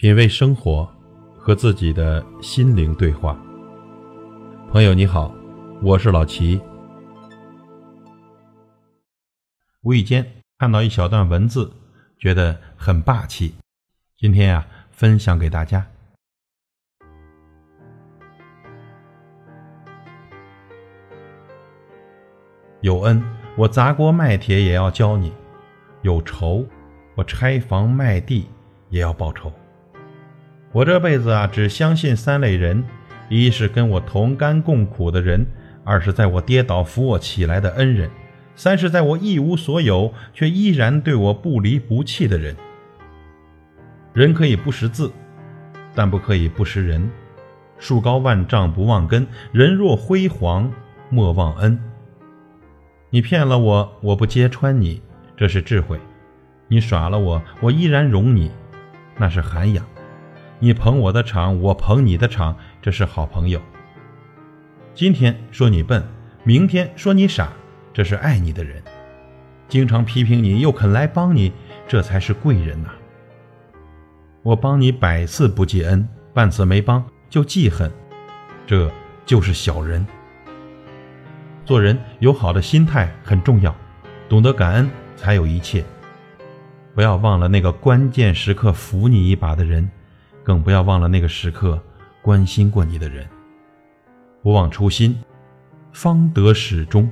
品味生活，和自己的心灵对话。朋友你好，我是老齐。无意间看到一小段文字，觉得很霸气，今天呀，分享给大家。有恩，我砸锅卖铁也要教你；有仇，我拆房卖地也要报仇。我这辈子啊，只相信三类人：一是跟我同甘共苦的人；二是在我跌倒扶我起来的恩人；三是在我一无所有却依然对我不离不弃的人。人可以不识字，但不可以不识人。树高万丈不忘根，人若辉煌莫忘恩。你骗了我，我不揭穿你，这是智慧；你耍了我，我依然容你，那是涵养；你捧我的场，我捧你的场，这是好朋友。今天说你笨，明天说你傻，这是爱你的人；经常批评你又肯来帮你，这才是贵人呐。我帮你百次不记恩，半次没帮就记恨，这就是小人。做人有好的心态很重要，懂得感恩才有一切。不要忘了那个关键时刻扶你一把的人，更不要忘了那个时刻关心过你的人。不忘初心，方得始终。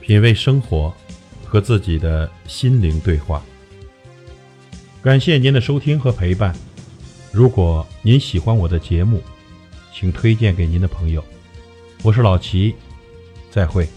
品味生活，和自己的心灵对话。感谢您的收听和陪伴。如果您喜欢我的节目，请推荐给您的朋友。我是老齐，再会。